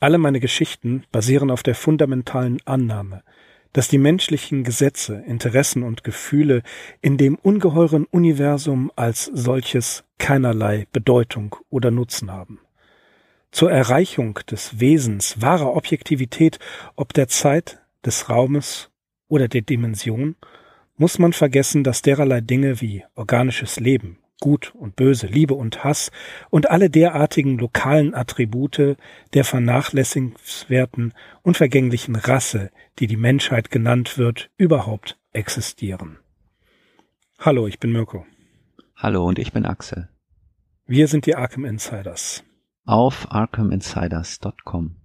Alle meine Geschichten basieren auf der fundamentalen Annahme, dass die menschlichen Gesetze, Interessen und Gefühle in dem ungeheuren Universum als solches keinerlei Bedeutung oder Nutzen haben. Zur Erreichung des Wesens wahrer Objektivität, ob der Zeit, des Raumes oder der Dimension, muss man vergessen, dass dererlei Dinge wie organisches Leben, Gut und Böse, Liebe und Hass und alle derartigen lokalen Attribute der vernachlässigenswerten und vergänglichen Rasse, die die Menschheit genannt wird, überhaupt existieren. Hallo, ich bin Mirko. Hallo und ich bin Axel. Wir sind die Arkham Insiders. Auf arkhaminsiders.com.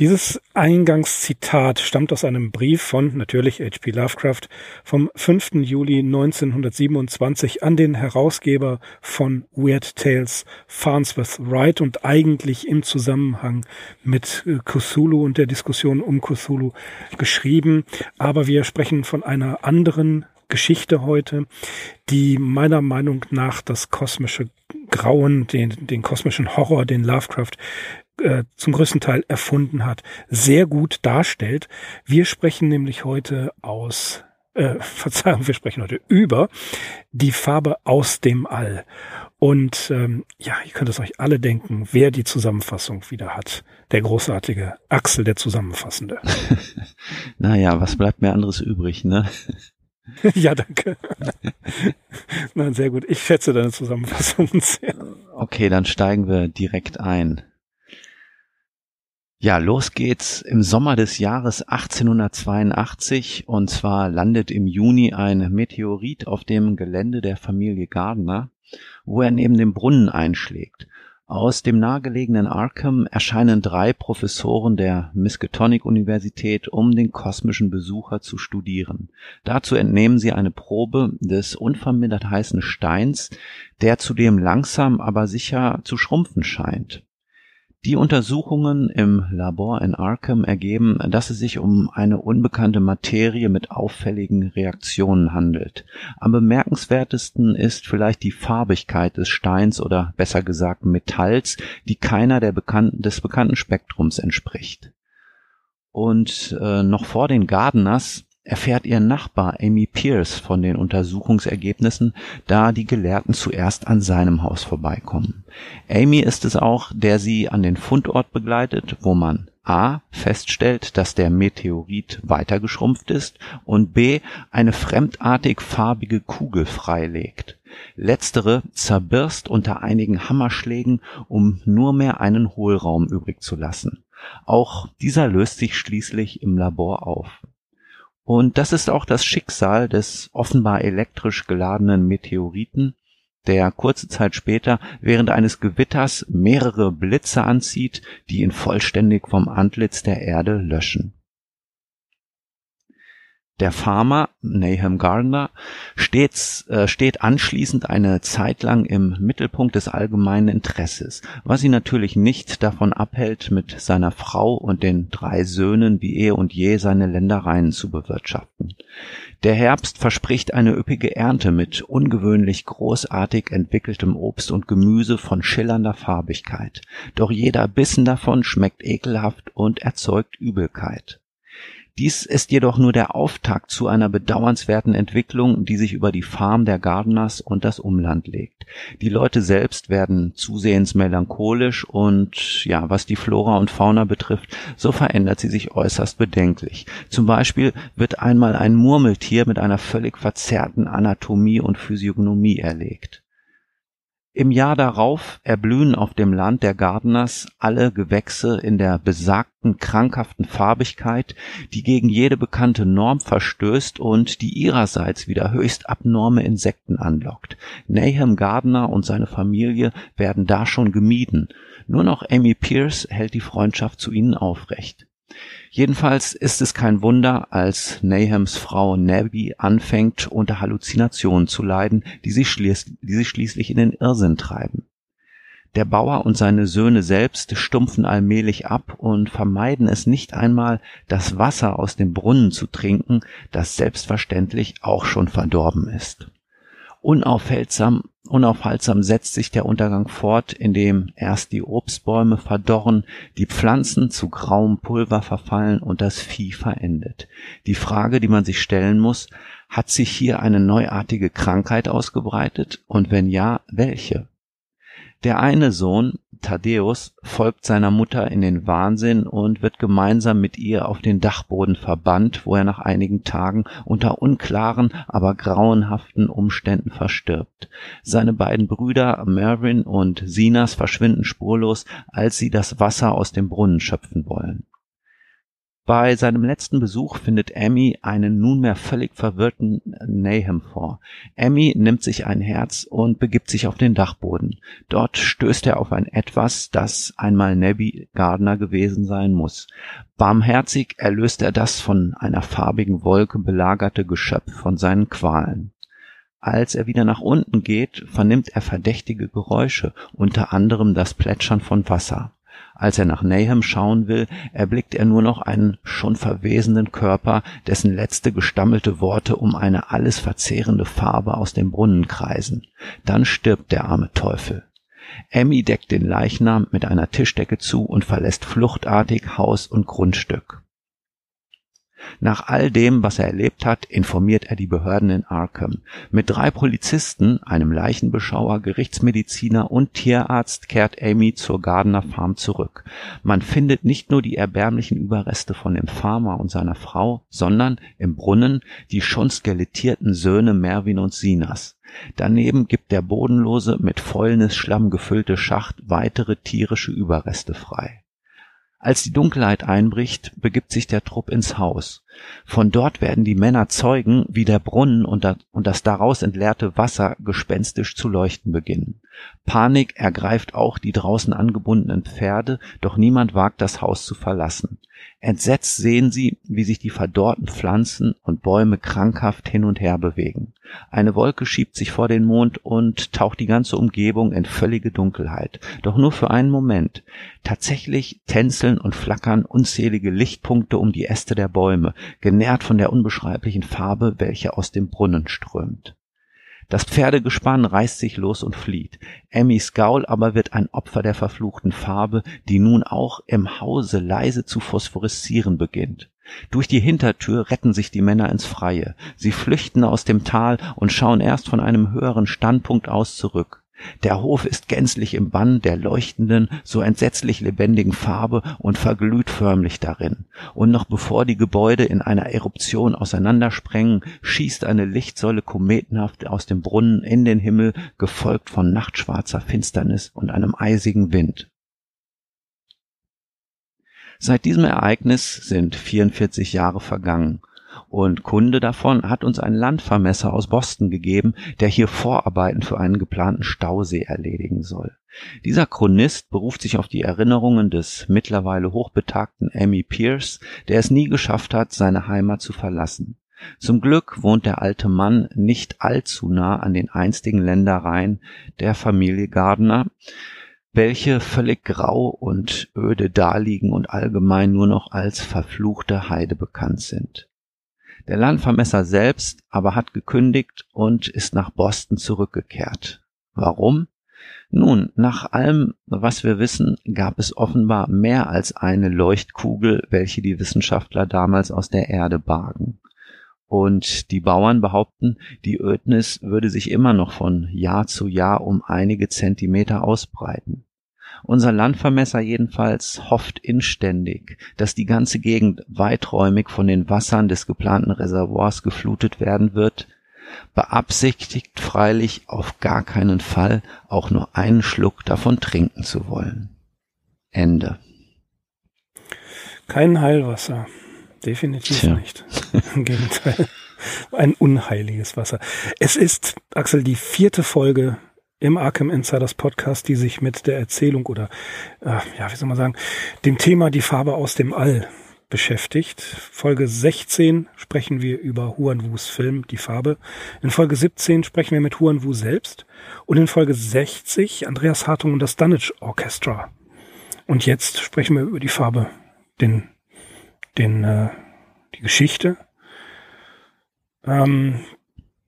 Dieses Eingangszitat stammt aus einem Brief von, natürlich H.P. Lovecraft, vom 5. Juli 1927 an den Herausgeber von Weird Tales, Farnsworth Wright, und eigentlich im Zusammenhang mit äh, Cthulhu und der Diskussion um Cthulhu geschrieben. Aber wir sprechen von einer anderen Geschichte heute, die meiner Meinung nach das kosmische Grauen, den, den kosmischen Horror, den Lovecraft äh, zum größten Teil erfunden hat, sehr gut darstellt. Wir sprechen nämlich heute aus, äh, Verzeihung, wir sprechen heute über die Farbe aus dem All. Und ähm, ja, ihr könnt es euch alle denken, wer die Zusammenfassung wieder hat. Der großartige Axel, der Zusammenfassende. naja, was bleibt mir anderes übrig, ne? ja, danke. Nein, sehr gut. Ich schätze deine Zusammenfassung sehr. Okay, dann steigen wir direkt ein. Ja, los geht's im Sommer des Jahres 1882 und zwar landet im Juni ein Meteorit auf dem Gelände der Familie Gardner, wo er neben dem Brunnen einschlägt. Aus dem nahegelegenen Arkham erscheinen drei Professoren der Miskatonic-Universität, um den kosmischen Besucher zu studieren. Dazu entnehmen sie eine Probe des unvermindert heißen Steins, der zudem langsam aber sicher zu schrumpfen scheint. Die Untersuchungen im Labor in Arkham ergeben, dass es sich um eine unbekannte Materie mit auffälligen Reaktionen handelt. Am bemerkenswertesten ist vielleicht die Farbigkeit des Steins oder besser gesagt Metalls, die keiner der bekannten, des bekannten Spektrums entspricht. Und äh, noch vor den Gardeners erfährt ihr Nachbar Amy Pierce von den Untersuchungsergebnissen, da die Gelehrten zuerst an seinem Haus vorbeikommen. Amy ist es auch, der sie an den Fundort begleitet, wo man A feststellt, dass der Meteorit weiter geschrumpft ist und B eine fremdartig farbige Kugel freilegt. Letztere zerbirst unter einigen Hammerschlägen, um nur mehr einen Hohlraum übrig zu lassen. Auch dieser löst sich schließlich im Labor auf. Und das ist auch das Schicksal des offenbar elektrisch geladenen Meteoriten, der kurze Zeit später während eines Gewitters mehrere Blitze anzieht, die ihn vollständig vom Antlitz der Erde löschen. Der Farmer Nahum Gardner stets, äh, steht anschließend eine Zeit lang im Mittelpunkt des allgemeinen Interesses, was ihn natürlich nicht davon abhält, mit seiner Frau und den drei Söhnen wie eh und je seine Ländereien zu bewirtschaften. Der Herbst verspricht eine üppige Ernte mit ungewöhnlich großartig entwickeltem Obst und Gemüse von schillernder Farbigkeit. Doch jeder Bissen davon schmeckt ekelhaft und erzeugt Übelkeit. Dies ist jedoch nur der Auftakt zu einer bedauernswerten Entwicklung, die sich über die Farm der Gardeners und das Umland legt. Die Leute selbst werden zusehends melancholisch und ja, was die Flora und Fauna betrifft, so verändert sie sich äußerst bedenklich. Zum Beispiel wird einmal ein Murmeltier mit einer völlig verzerrten Anatomie und Physiognomie erlegt. Im Jahr darauf erblühen auf dem Land der Gardners alle Gewächse in der besagten krankhaften Farbigkeit, die gegen jede bekannte Norm verstößt und die ihrerseits wieder höchst abnorme Insekten anlockt. Nahum Gardner und seine Familie werden da schon gemieden. Nur noch Amy Pierce hält die Freundschaft zu ihnen aufrecht Jedenfalls ist es kein Wunder, als Nahums Frau Nabby anfängt, unter Halluzinationen zu leiden, die sie, die sie schließlich in den Irrsinn treiben. Der Bauer und seine Söhne selbst stumpfen allmählich ab und vermeiden es nicht einmal, das Wasser aus dem Brunnen zu trinken, das selbstverständlich auch schon verdorben ist. Unaufhaltsam Unaufhaltsam setzt sich der Untergang fort, indem erst die Obstbäume verdorren, die Pflanzen zu grauem Pulver verfallen und das Vieh verendet. Die Frage, die man sich stellen muss, hat sich hier eine neuartige Krankheit ausgebreitet und wenn ja, welche? Der eine Sohn, Thaddäus, folgt seiner Mutter in den Wahnsinn und wird gemeinsam mit ihr auf den Dachboden verbannt, wo er nach einigen Tagen unter unklaren, aber grauenhaften Umständen verstirbt. Seine beiden Brüder Mervyn und Sinas verschwinden spurlos, als sie das Wasser aus dem Brunnen schöpfen wollen. Bei seinem letzten Besuch findet Emmy einen nunmehr völlig verwirrten Nahum vor. Emmy nimmt sich ein Herz und begibt sich auf den Dachboden. Dort stößt er auf ein Etwas, das einmal Nebby Gardner gewesen sein muss. Barmherzig erlöst er das von einer farbigen Wolke belagerte Geschöpf von seinen Qualen. Als er wieder nach unten geht, vernimmt er verdächtige Geräusche, unter anderem das Plätschern von Wasser. Als er nach Nahum schauen will, erblickt er nur noch einen schon verwesenden Körper, dessen letzte gestammelte Worte um eine alles verzehrende Farbe aus dem Brunnen kreisen. Dann stirbt der arme Teufel. Emmy deckt den Leichnam mit einer Tischdecke zu und verlässt fluchtartig Haus und Grundstück. Nach all dem, was er erlebt hat, informiert er die Behörden in Arkham. Mit drei Polizisten, einem Leichenbeschauer, Gerichtsmediziner und Tierarzt kehrt Amy zur Gardner Farm zurück. Man findet nicht nur die erbärmlichen Überreste von dem Farmer und seiner Frau, sondern im Brunnen die schon skelettierten Söhne Mervin und Sinas. Daneben gibt der bodenlose, mit Fäulnisschlamm gefüllte Schacht weitere tierische Überreste frei. Als die Dunkelheit einbricht, begibt sich der Trupp ins Haus. Von dort werden die Männer Zeugen, wie der Brunnen und das daraus entleerte Wasser gespenstisch zu leuchten beginnen. Panik ergreift auch die draußen angebundenen Pferde, doch niemand wagt das Haus zu verlassen. Entsetzt sehen sie, wie sich die verdorrten Pflanzen und Bäume krankhaft hin und her bewegen. Eine Wolke schiebt sich vor den Mond und taucht die ganze Umgebung in völlige Dunkelheit. Doch nur für einen Moment. Tatsächlich tänzeln und flackern unzählige Lichtpunkte um die Äste der Bäume, genährt von der unbeschreiblichen Farbe, welche aus dem Brunnen strömt. Das Pferdegespann reißt sich los und flieht. Emmys Gaul aber wird ein Opfer der verfluchten Farbe, die nun auch im Hause leise zu phosphoreszieren beginnt. Durch die Hintertür retten sich die Männer ins Freie. Sie flüchten aus dem Tal und schauen erst von einem höheren Standpunkt aus zurück. Der Hof ist gänzlich im Bann der leuchtenden, so entsetzlich lebendigen Farbe und verglüht förmlich darin. Und noch bevor die Gebäude in einer Eruption auseinandersprengen, schießt eine Lichtsäule kometenhaft aus dem Brunnen in den Himmel, gefolgt von nachtschwarzer Finsternis und einem eisigen Wind. Seit diesem Ereignis sind 44 Jahre vergangen und Kunde davon hat uns ein Landvermesser aus Boston gegeben, der hier Vorarbeiten für einen geplanten Stausee erledigen soll. Dieser Chronist beruft sich auf die Erinnerungen des mittlerweile hochbetagten Emmy Pierce, der es nie geschafft hat, seine Heimat zu verlassen. Zum Glück wohnt der alte Mann nicht allzu nah an den einstigen Ländereien der Familie Gardner, welche völlig grau und öde daliegen und allgemein nur noch als verfluchte Heide bekannt sind. Der Landvermesser selbst aber hat gekündigt und ist nach Boston zurückgekehrt. Warum? Nun, nach allem, was wir wissen, gab es offenbar mehr als eine Leuchtkugel, welche die Wissenschaftler damals aus der Erde bargen. Und die Bauern behaupten, die Ödnis würde sich immer noch von Jahr zu Jahr um einige Zentimeter ausbreiten. Unser Landvermesser jedenfalls hofft inständig, dass die ganze Gegend weiträumig von den Wassern des geplanten Reservoirs geflutet werden wird, beabsichtigt freilich auf gar keinen Fall auch nur einen Schluck davon trinken zu wollen. Ende. Kein Heilwasser. Definitiv Tja. nicht. Im Gegenteil. Ein unheiliges Wasser. Es ist, Axel, die vierte Folge im Arkham Insiders Podcast, die sich mit der Erzählung oder, äh, ja, wie soll man sagen, dem Thema die Farbe aus dem All beschäftigt. Folge 16 sprechen wir über Huan Wus Film Die Farbe. In Folge 17 sprechen wir mit Huan Wu selbst. Und in Folge 60 Andreas Hartung und das Dunnage Orchestra. Und jetzt sprechen wir über die Farbe, den, den, äh, die Geschichte. Ähm,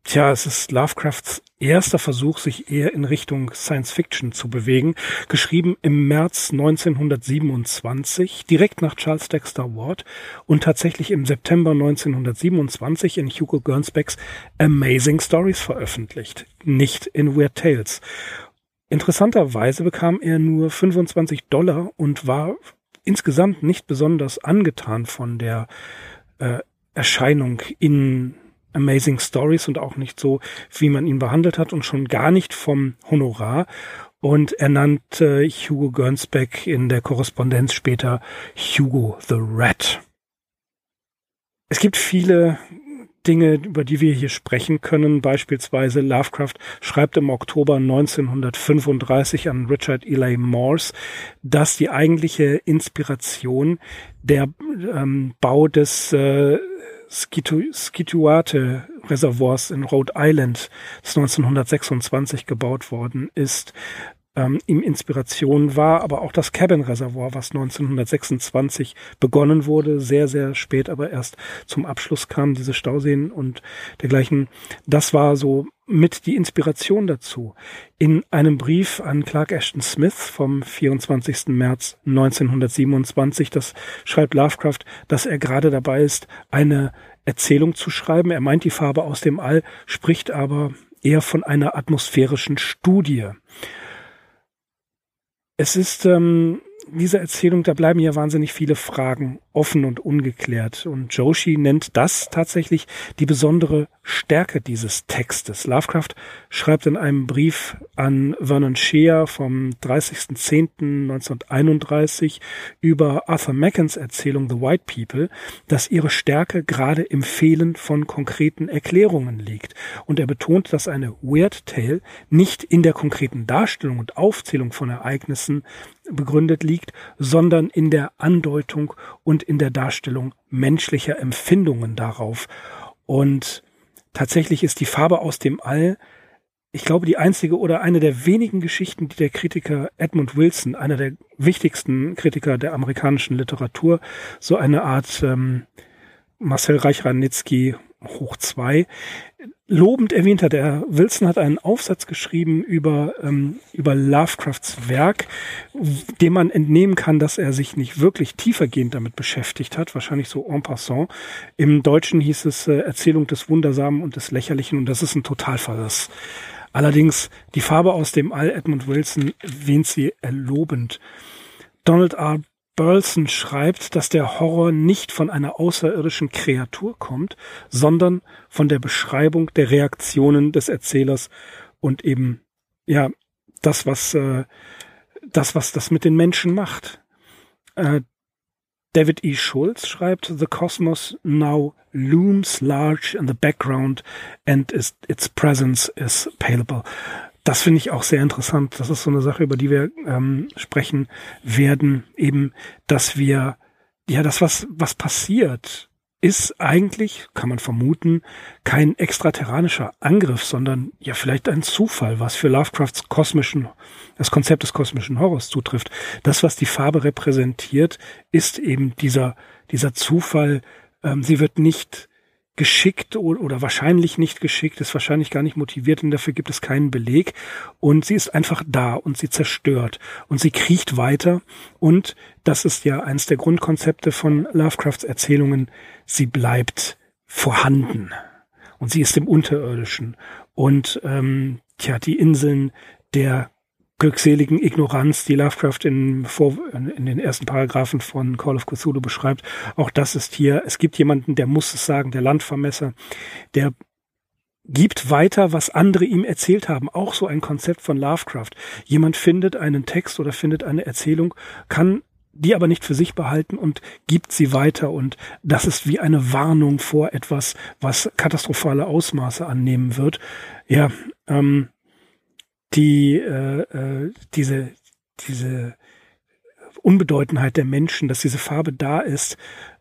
Tja, es ist Lovecrafts erster Versuch, sich eher in Richtung Science Fiction zu bewegen, geschrieben im März 1927, direkt nach Charles Dexter Ward und tatsächlich im September 1927 in Hugo Gernsbacks Amazing Stories veröffentlicht, nicht in Weird Tales. Interessanterweise bekam er nur 25 Dollar und war insgesamt nicht besonders angetan von der äh, Erscheinung in Amazing Stories und auch nicht so, wie man ihn behandelt hat und schon gar nicht vom Honorar. Und er nannte Hugo Gernsback in der Korrespondenz später Hugo the Rat. Es gibt viele Dinge, über die wir hier sprechen können. Beispielsweise Lovecraft schreibt im Oktober 1935 an Richard Ely Morse, dass die eigentliche Inspiration der ähm, Bau des äh, Skituate Reservoirs in Rhode Island, das 1926 gebaut worden ist, ähm, ihm Inspiration war, aber auch das Cabin Reservoir, was 1926 begonnen wurde, sehr, sehr spät aber erst zum Abschluss kam, diese Stauseen und dergleichen. Das war so mit die Inspiration dazu. In einem Brief an Clark Ashton Smith vom 24. März 1927, das schreibt Lovecraft, dass er gerade dabei ist, eine Erzählung zu schreiben. Er meint die Farbe aus dem All, spricht aber eher von einer atmosphärischen Studie. Es ist ähm, dieser Erzählung, da bleiben ja wahnsinnig viele Fragen offen und ungeklärt. Und Joshi nennt das tatsächlich die besondere Stärke dieses Textes. Lovecraft schreibt in einem Brief an Vernon Shea vom 30.10.1931 über Arthur Mackens Erzählung The White People, dass ihre Stärke gerade im Fehlen von konkreten Erklärungen liegt. Und er betont, dass eine Weird Tale nicht in der konkreten Darstellung und Aufzählung von Ereignissen begründet liegt, sondern in der Andeutung und in der Darstellung menschlicher Empfindungen darauf. Und tatsächlich ist die Farbe aus dem All, ich glaube, die einzige oder eine der wenigen Geschichten, die der Kritiker Edmund Wilson, einer der wichtigsten Kritiker der amerikanischen Literatur, so eine Art ähm, Marcel Reich-Ranitzky hoch zwei, lobend erwähnt hat. Der Wilson hat einen Aufsatz geschrieben über, ähm, über Lovecrafts Werk, dem man entnehmen kann, dass er sich nicht wirklich tiefergehend damit beschäftigt hat, wahrscheinlich so en passant. Im Deutschen hieß es äh, Erzählung des Wundersamen und des Lächerlichen und das ist ein Totalverriss. Allerdings die Farbe aus dem All Edmund Wilson wähnt sie erlobend. Donald R. Burleson schreibt, dass der Horror nicht von einer außerirdischen Kreatur kommt, sondern von der Beschreibung der Reaktionen des Erzählers und eben ja das was äh, das was das mit den Menschen macht. Äh, David E. Schulz schreibt, The Cosmos now looms large in the background and is, its presence is palpable. Das finde ich auch sehr interessant. Das ist so eine Sache, über die wir ähm, sprechen werden, eben, dass wir, ja, das, was, was passiert, ist eigentlich, kann man vermuten, kein extraterranischer Angriff, sondern ja vielleicht ein Zufall, was für Lovecrafts kosmischen, das Konzept des kosmischen Horrors zutrifft. Das, was die Farbe repräsentiert, ist eben dieser, dieser Zufall. Ähm, sie wird nicht geschickt oder wahrscheinlich nicht geschickt, ist wahrscheinlich gar nicht motiviert und dafür gibt es keinen Beleg. Und sie ist einfach da und sie zerstört und sie kriecht weiter. Und das ist ja eines der Grundkonzepte von Lovecrafts Erzählungen. Sie bleibt vorhanden und sie ist im Unterirdischen. Und ähm, tja, die Inseln der glückseligen Ignoranz, die Lovecraft in, vor, in den ersten Paragraphen von Call of Cthulhu beschreibt. Auch das ist hier, es gibt jemanden, der muss es sagen, der Landvermesser, der gibt weiter, was andere ihm erzählt haben. Auch so ein Konzept von Lovecraft. Jemand findet einen Text oder findet eine Erzählung, kann die aber nicht für sich behalten und gibt sie weiter. Und das ist wie eine Warnung vor etwas, was katastrophale Ausmaße annehmen wird. Ja, ähm, die äh, äh, diese diese Unbedeutendheit der Menschen, dass diese Farbe da ist,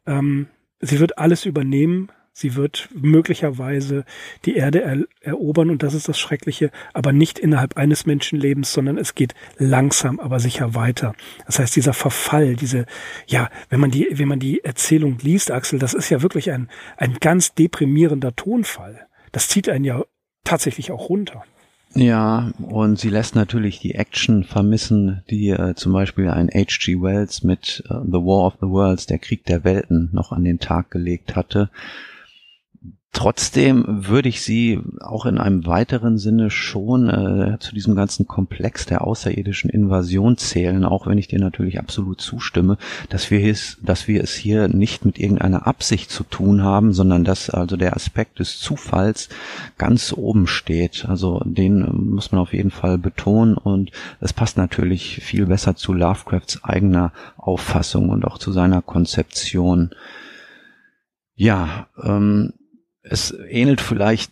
ähm, sie wird alles übernehmen, sie wird möglicherweise die Erde er erobern und das ist das Schreckliche, aber nicht innerhalb eines Menschenlebens, sondern es geht langsam, aber sicher weiter. Das heißt, dieser Verfall, diese, ja, wenn man die, wenn man die Erzählung liest, Axel, das ist ja wirklich ein, ein ganz deprimierender Tonfall. Das zieht einen ja tatsächlich auch runter. Ja, und sie lässt natürlich die Action vermissen, die äh, zum Beispiel ein H.G. Wells mit äh, The War of the Worlds, der Krieg der Welten, noch an den Tag gelegt hatte. Trotzdem würde ich sie auch in einem weiteren Sinne schon äh, zu diesem ganzen Komplex der außerirdischen Invasion zählen, auch wenn ich dir natürlich absolut zustimme, dass wir es, dass wir es hier nicht mit irgendeiner Absicht zu tun haben, sondern dass also der Aspekt des Zufalls ganz oben steht. Also den muss man auf jeden Fall betonen und es passt natürlich viel besser zu Lovecrafts eigener Auffassung und auch zu seiner Konzeption. Ja, ähm, es ähnelt vielleicht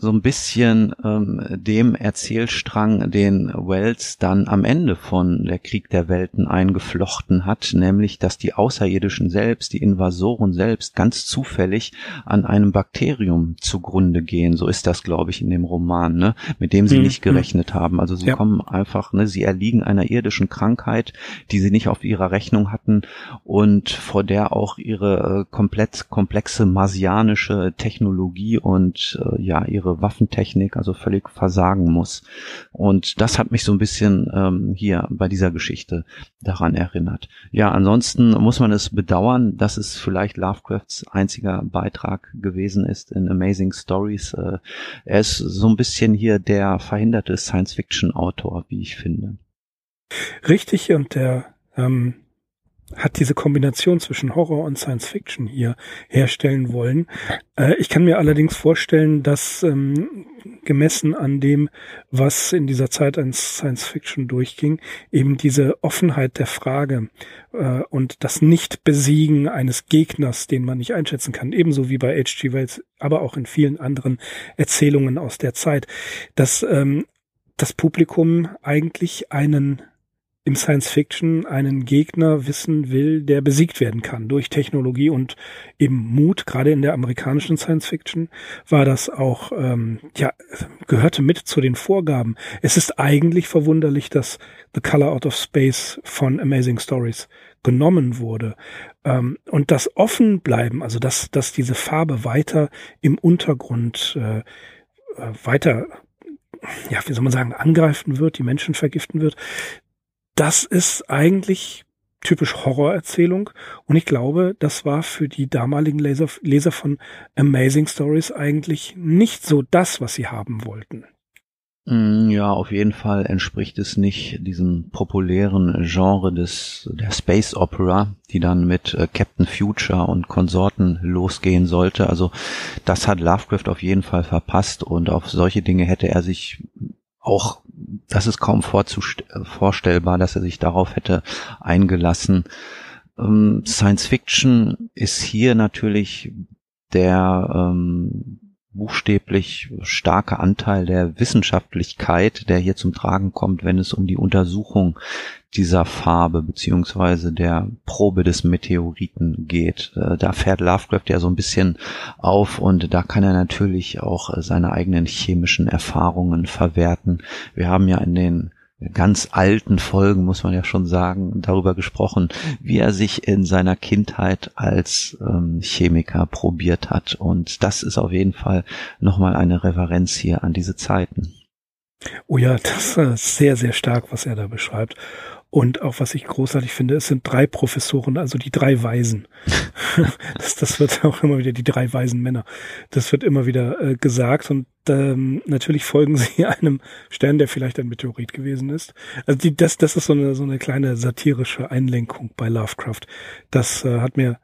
so ein bisschen ähm, dem Erzählstrang, den Wells dann am Ende von Der Krieg der Welten eingeflochten hat, nämlich dass die Außerirdischen selbst, die Invasoren selbst ganz zufällig an einem Bakterium zugrunde gehen. So ist das, glaube ich, in dem Roman, ne? mit dem sie mhm. nicht gerechnet haben. Also sie ja. kommen einfach, ne, sie erliegen einer irdischen Krankheit, die sie nicht auf ihrer Rechnung hatten und vor der auch ihre äh, komplett komplexe marsianische Technologie und äh, ja ihre ihre Waffentechnik also völlig versagen muss. Und das hat mich so ein bisschen ähm, hier bei dieser Geschichte daran erinnert. Ja, ansonsten muss man es bedauern, dass es vielleicht Lovecrafts einziger Beitrag gewesen ist in Amazing Stories. Äh, er ist so ein bisschen hier der verhinderte Science-Fiction-Autor, wie ich finde. Richtig, und der ähm, hat diese Kombination zwischen Horror und Science Fiction hier herstellen wollen. Äh, ich kann mir allerdings vorstellen, dass ähm, gemessen an dem, was in dieser Zeit an Science Fiction durchging, eben diese Offenheit der Frage äh, und das Nicht-Besiegen eines Gegners, den man nicht einschätzen kann, ebenso wie bei H.G. Wells, aber auch in vielen anderen Erzählungen aus der Zeit, dass ähm, das Publikum eigentlich einen im Science Fiction einen Gegner wissen will, der besiegt werden kann durch Technologie und eben Mut. Gerade in der amerikanischen Science Fiction war das auch, ähm, ja, gehörte mit zu den Vorgaben. Es ist eigentlich verwunderlich, dass The Color Out of Space von Amazing Stories genommen wurde. Ähm, und das offen bleiben, also dass, dass diese Farbe weiter im Untergrund äh, äh weiter ja, wie soll man sagen, angreifen wird, die Menschen vergiften wird das ist eigentlich typisch Horrorerzählung. Und ich glaube, das war für die damaligen Leser, Leser von Amazing Stories eigentlich nicht so das, was sie haben wollten. Mm, ja, auf jeden Fall entspricht es nicht diesem populären Genre des der Space Opera, die dann mit äh, Captain Future und Konsorten losgehen sollte. Also das hat Lovecraft auf jeden Fall verpasst und auf solche Dinge hätte er sich auch das ist kaum vorstellbar, dass er sich darauf hätte eingelassen. Ähm, Science Fiction ist hier natürlich der ähm, buchstäblich starke Anteil der Wissenschaftlichkeit, der hier zum Tragen kommt, wenn es um die Untersuchung dieser Farbe beziehungsweise der Probe des Meteoriten geht. Äh, da fährt Lovecraft ja so ein bisschen auf und da kann er natürlich auch äh, seine eigenen chemischen Erfahrungen verwerten. Wir haben ja in den ganz alten Folgen, muss man ja schon sagen, darüber gesprochen, wie er sich in seiner Kindheit als ähm, Chemiker probiert hat. Und das ist auf jeden Fall nochmal eine Referenz hier an diese Zeiten. Oh ja, das ist sehr, sehr stark, was er da beschreibt. Und auch was ich großartig finde, es sind drei Professoren, also die drei Weisen. das, das wird auch immer wieder die drei weisen Männer. Das wird immer wieder äh, gesagt und ähm, natürlich folgen sie einem Stern, der vielleicht ein Meteorit gewesen ist. Also die, das, das ist so eine, so eine kleine satirische Einlenkung bei Lovecraft. Das äh, hat mir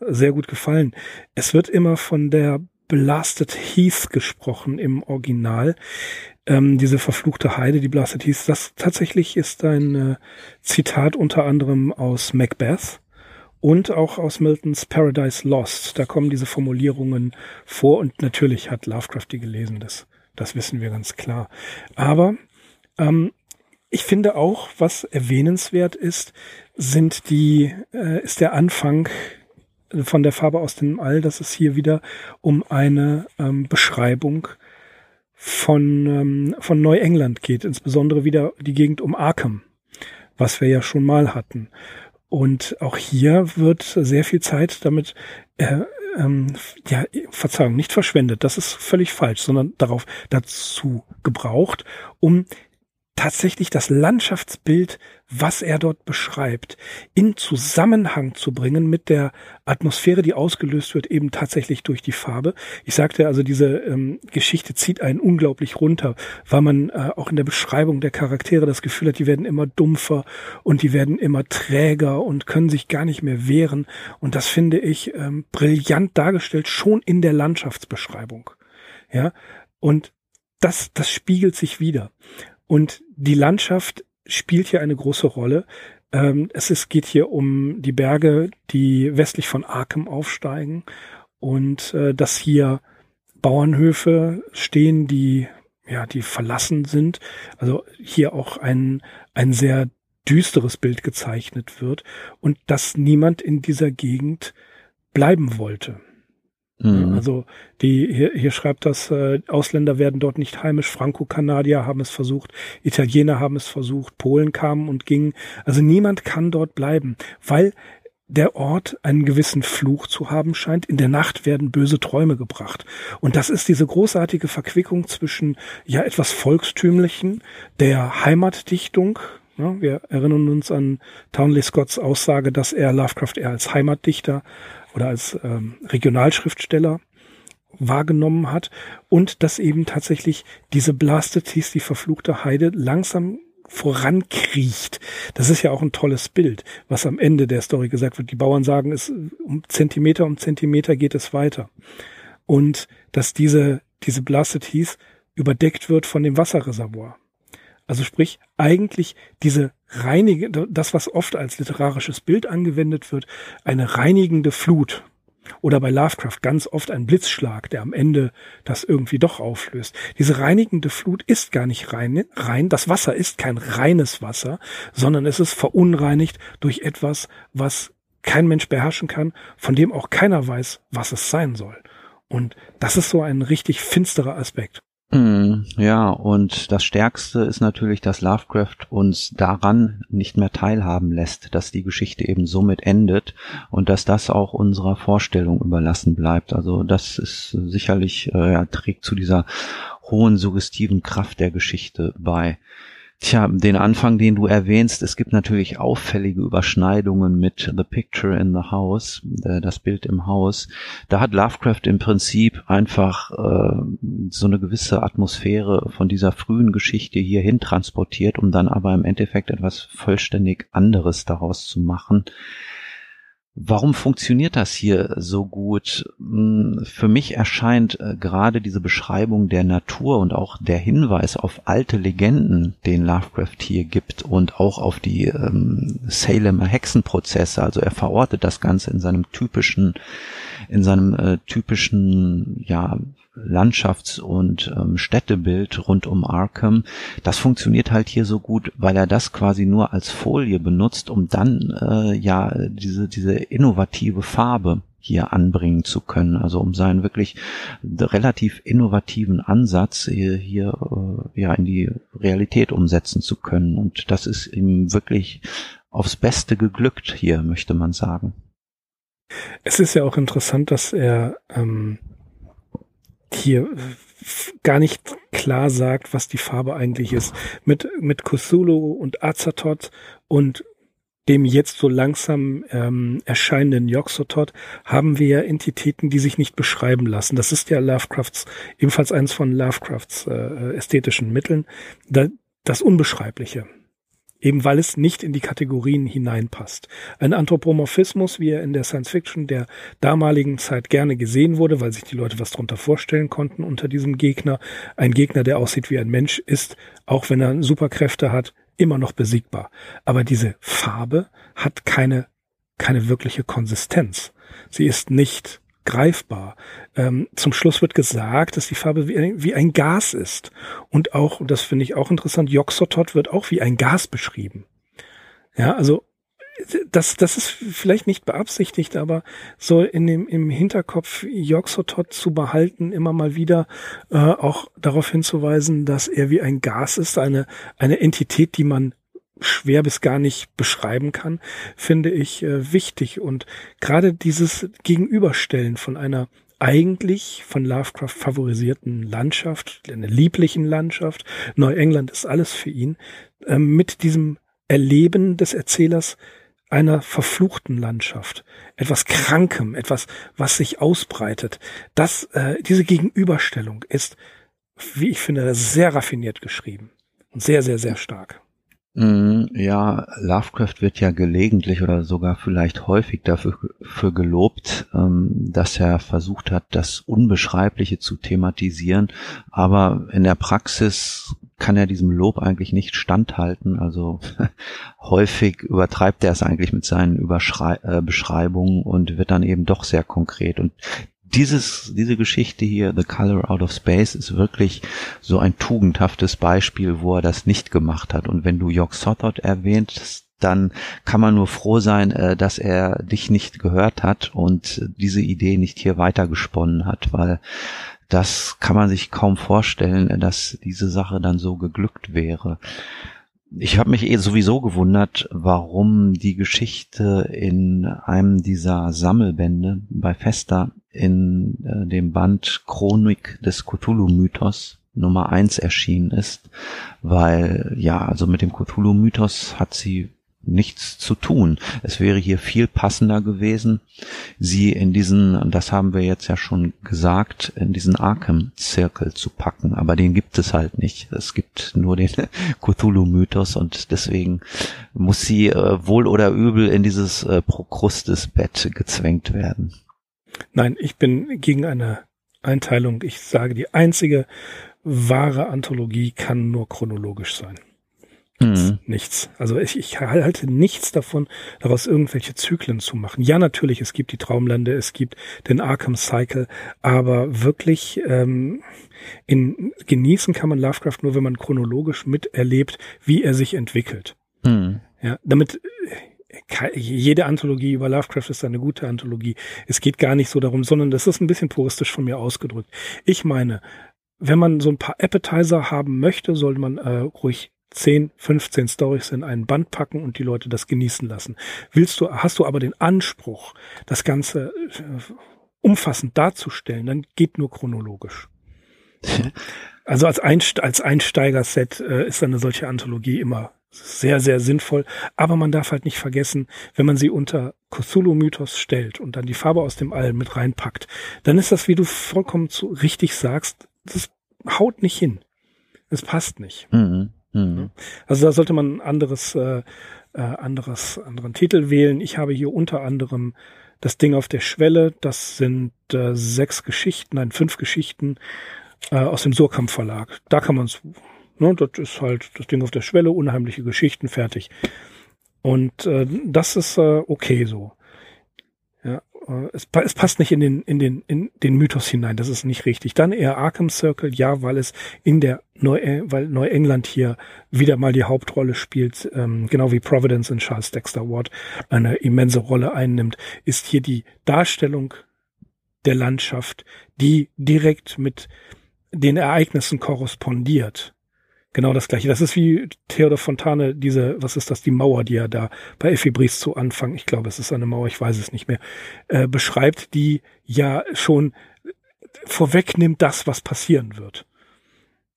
sehr gut gefallen. Es wird immer von der Blasted Heath gesprochen im Original ähm, diese verfluchte Heide, die Blasted hieß, das tatsächlich ist ein äh, Zitat unter anderem aus Macbeth und auch aus Miltons Paradise Lost. Da kommen diese Formulierungen vor und natürlich hat Lovecraft die gelesen, das, das wissen wir ganz klar. Aber ähm, ich finde auch, was erwähnenswert ist, sind die, äh, ist der Anfang von der Farbe aus dem All, dass es hier wieder um eine ähm, Beschreibung von, ähm, von Neuengland geht, insbesondere wieder die Gegend um Arkham, was wir ja schon mal hatten. Und auch hier wird sehr viel Zeit damit äh, ähm, ja, Verzeihung, nicht verschwendet, das ist völlig falsch, sondern darauf dazu gebraucht, um tatsächlich das Landschaftsbild, was er dort beschreibt, in Zusammenhang zu bringen mit der Atmosphäre, die ausgelöst wird, eben tatsächlich durch die Farbe. Ich sagte also, diese ähm, Geschichte zieht einen unglaublich runter, weil man äh, auch in der Beschreibung der Charaktere das Gefühl hat, die werden immer dumpfer und die werden immer träger und können sich gar nicht mehr wehren. Und das finde ich ähm, brillant dargestellt, schon in der Landschaftsbeschreibung. Ja, und das, das spiegelt sich wieder. Und die Landschaft spielt hier eine große Rolle. Ähm, es ist, geht hier um die Berge, die westlich von Arkham aufsteigen und äh, dass hier Bauernhöfe stehen, die ja, die verlassen sind. Also hier auch ein, ein sehr düsteres Bild gezeichnet wird und dass niemand in dieser Gegend bleiben wollte. Mhm. Also die hier, hier schreibt das, äh, Ausländer werden dort nicht heimisch, Franco-Kanadier haben es versucht, Italiener haben es versucht, Polen kamen und gingen. Also niemand kann dort bleiben, weil der Ort einen gewissen Fluch zu haben scheint. In der Nacht werden böse Träume gebracht. Und das ist diese großartige Verquickung zwischen ja etwas Volkstümlichen, der Heimatdichtung, wir erinnern uns an Townley Scotts Aussage, dass er Lovecraft eher als Heimatdichter oder als ähm, Regionalschriftsteller wahrgenommen hat und dass eben tatsächlich diese Blasted Hieß, die verfluchte Heide, langsam vorankriecht. Das ist ja auch ein tolles Bild, was am Ende der Story gesagt wird. Die Bauern sagen, es um Zentimeter um Zentimeter geht es weiter. Und dass diese, diese Blasted Heath überdeckt wird von dem Wasserreservoir. Also sprich, eigentlich diese reinige, das, was oft als literarisches Bild angewendet wird, eine reinigende Flut. Oder bei Lovecraft ganz oft ein Blitzschlag, der am Ende das irgendwie doch auflöst. Diese reinigende Flut ist gar nicht rein, rein. Das Wasser ist kein reines Wasser, sondern es ist verunreinigt durch etwas, was kein Mensch beherrschen kann, von dem auch keiner weiß, was es sein soll. Und das ist so ein richtig finsterer Aspekt. Mm, ja, und das Stärkste ist natürlich, dass Lovecraft uns daran nicht mehr teilhaben lässt, dass die Geschichte eben somit endet und dass das auch unserer Vorstellung überlassen bleibt. Also das ist sicherlich, äh, ja, trägt zu dieser hohen suggestiven Kraft der Geschichte bei. Tja, den Anfang, den du erwähnst, es gibt natürlich auffällige Überschneidungen mit The Picture in the House, äh, das Bild im Haus. Da hat Lovecraft im Prinzip einfach äh, so eine gewisse Atmosphäre von dieser frühen Geschichte hierhin transportiert, um dann aber im Endeffekt etwas vollständig anderes daraus zu machen. Warum funktioniert das hier so gut? Hm, für mich erscheint äh, gerade diese Beschreibung der Natur und auch der Hinweis auf alte Legenden, den Lovecraft hier gibt und auch auf die ähm, Salemer Hexenprozesse. Also er verortet das Ganze in seinem typischen, in seinem äh, typischen, ja, Landschafts- und ähm, Städtebild rund um Arkham. Das funktioniert halt hier so gut, weil er das quasi nur als Folie benutzt, um dann äh, ja diese, diese innovative Farbe hier anbringen zu können. Also um seinen wirklich relativ innovativen Ansatz hier, hier äh, ja in die Realität umsetzen zu können. Und das ist ihm wirklich aufs Beste geglückt hier, möchte man sagen. Es ist ja auch interessant, dass er ähm, hier gar nicht klar sagt, was die Farbe eigentlich ist. Mit, mit Cthulhu und Azathoth und dem jetzt so langsam ähm, erscheinenden Yoxotot haben wir ja Entitäten, die sich nicht beschreiben lassen. Das ist ja Lovecrafts, ebenfalls eines von Lovecrafts äh, ästhetischen Mitteln, da, das Unbeschreibliche eben weil es nicht in die Kategorien hineinpasst. Ein Anthropomorphismus, wie er in der Science Fiction der damaligen Zeit gerne gesehen wurde, weil sich die Leute was drunter vorstellen konnten unter diesem Gegner. Ein Gegner, der aussieht wie ein Mensch, ist, auch wenn er Superkräfte hat, immer noch besiegbar. Aber diese Farbe hat keine, keine wirkliche Konsistenz. Sie ist nicht greifbar. Ähm, zum Schluss wird gesagt, dass die Farbe wie ein, wie ein Gas ist. Und auch, das finde ich auch interessant, Yoxotot wird auch wie ein Gas beschrieben. Ja, also das, das ist vielleicht nicht beabsichtigt, aber so in dem, im Hinterkopf Yoxotot zu behalten, immer mal wieder äh, auch darauf hinzuweisen, dass er wie ein Gas ist, eine, eine Entität, die man schwer bis gar nicht beschreiben kann, finde ich äh, wichtig. Und gerade dieses Gegenüberstellen von einer eigentlich von Lovecraft favorisierten Landschaft, einer lieblichen Landschaft, Neuengland ist alles für ihn, äh, mit diesem Erleben des Erzählers einer verfluchten Landschaft, etwas Krankem, etwas, was sich ausbreitet. Das, äh, diese Gegenüberstellung ist, wie ich finde, sehr raffiniert geschrieben und sehr, sehr, sehr stark. Mm, ja, Lovecraft wird ja gelegentlich oder sogar vielleicht häufig dafür für gelobt, ähm, dass er versucht hat, das Unbeschreibliche zu thematisieren. Aber in der Praxis kann er diesem Lob eigentlich nicht standhalten. Also häufig übertreibt er es eigentlich mit seinen Überschrei äh, Beschreibungen und wird dann eben doch sehr konkret. Und dieses, diese Geschichte hier, The Color Out of Space, ist wirklich so ein tugendhaftes Beispiel, wo er das nicht gemacht hat. Und wenn du York Sothard erwähnt, dann kann man nur froh sein, äh, dass er dich nicht gehört hat und diese Idee nicht hier weitergesponnen hat, weil das kann man sich kaum vorstellen, dass diese Sache dann so geglückt wäre. Ich habe mich eh sowieso gewundert, warum die Geschichte in einem dieser Sammelbände bei Festa in äh, dem Band Chronik des Cthulhu-Mythos Nummer eins erschienen ist, weil ja, also mit dem Cthulhu-Mythos hat sie nichts zu tun. Es wäre hier viel passender gewesen, sie in diesen, das haben wir jetzt ja schon gesagt, in diesen Arkham-Zirkel zu packen, aber den gibt es halt nicht. Es gibt nur den Cthulhu-Mythos und deswegen muss sie äh, wohl oder übel in dieses äh, Prokrustes-Bett gezwängt werden. Nein, ich bin gegen eine Einteilung. Ich sage, die einzige wahre Anthologie kann nur chronologisch sein. Mhm. Nichts. Also ich, ich halte nichts davon, daraus irgendwelche Zyklen zu machen. Ja, natürlich, es gibt die Traumlande, es gibt den Arkham Cycle, aber wirklich ähm, in, genießen kann man Lovecraft nur, wenn man chronologisch miterlebt, wie er sich entwickelt. Mhm. Ja, damit äh, jede Anthologie über Lovecraft ist eine gute Anthologie. Es geht gar nicht so darum, sondern das ist ein bisschen puristisch von mir ausgedrückt. Ich meine, wenn man so ein paar Appetizer haben möchte, sollte man äh, ruhig 10, 15 Stories in einen Band packen und die Leute das genießen lassen. Willst du, hast du aber den Anspruch, das Ganze äh, umfassend darzustellen, dann geht nur chronologisch. Also als, Einst als Einsteiger-Set äh, ist eine solche Anthologie immer sehr, sehr sinnvoll. Aber man darf halt nicht vergessen, wenn man sie unter Cthulhu-Mythos stellt und dann die Farbe aus dem All mit reinpackt, dann ist das, wie du vollkommen zu, richtig sagst, das haut nicht hin. Es passt nicht. Mhm. Mhm. Also da sollte man ein anderes, äh, äh, anderes, anderen Titel wählen. Ich habe hier unter anderem das Ding auf der Schwelle. Das sind äh, sechs Geschichten, nein, fünf Geschichten äh, aus dem Surkamp Verlag. Da kann man es, ne, das ist halt das Ding auf der Schwelle, unheimliche Geschichten, fertig. Und äh, das ist äh, okay so. Äh, es, es, passt nicht in den, in, den, in den Mythos hinein, das ist nicht richtig. Dann eher Arkham Circle, ja, weil es in der Neu weil Neuengland hier wieder mal die Hauptrolle spielt, ähm, genau wie Providence in Charles Dexter Ward eine immense Rolle einnimmt, ist hier die Darstellung der Landschaft, die direkt mit den Ereignissen korrespondiert genau das gleiche. Das ist wie Theodor Fontane, diese, was ist das, die Mauer, die er da bei Ephibris zu Anfang, ich glaube, es ist eine Mauer, ich weiß es nicht mehr, äh, beschreibt, die ja schon vorwegnimmt das, was passieren wird.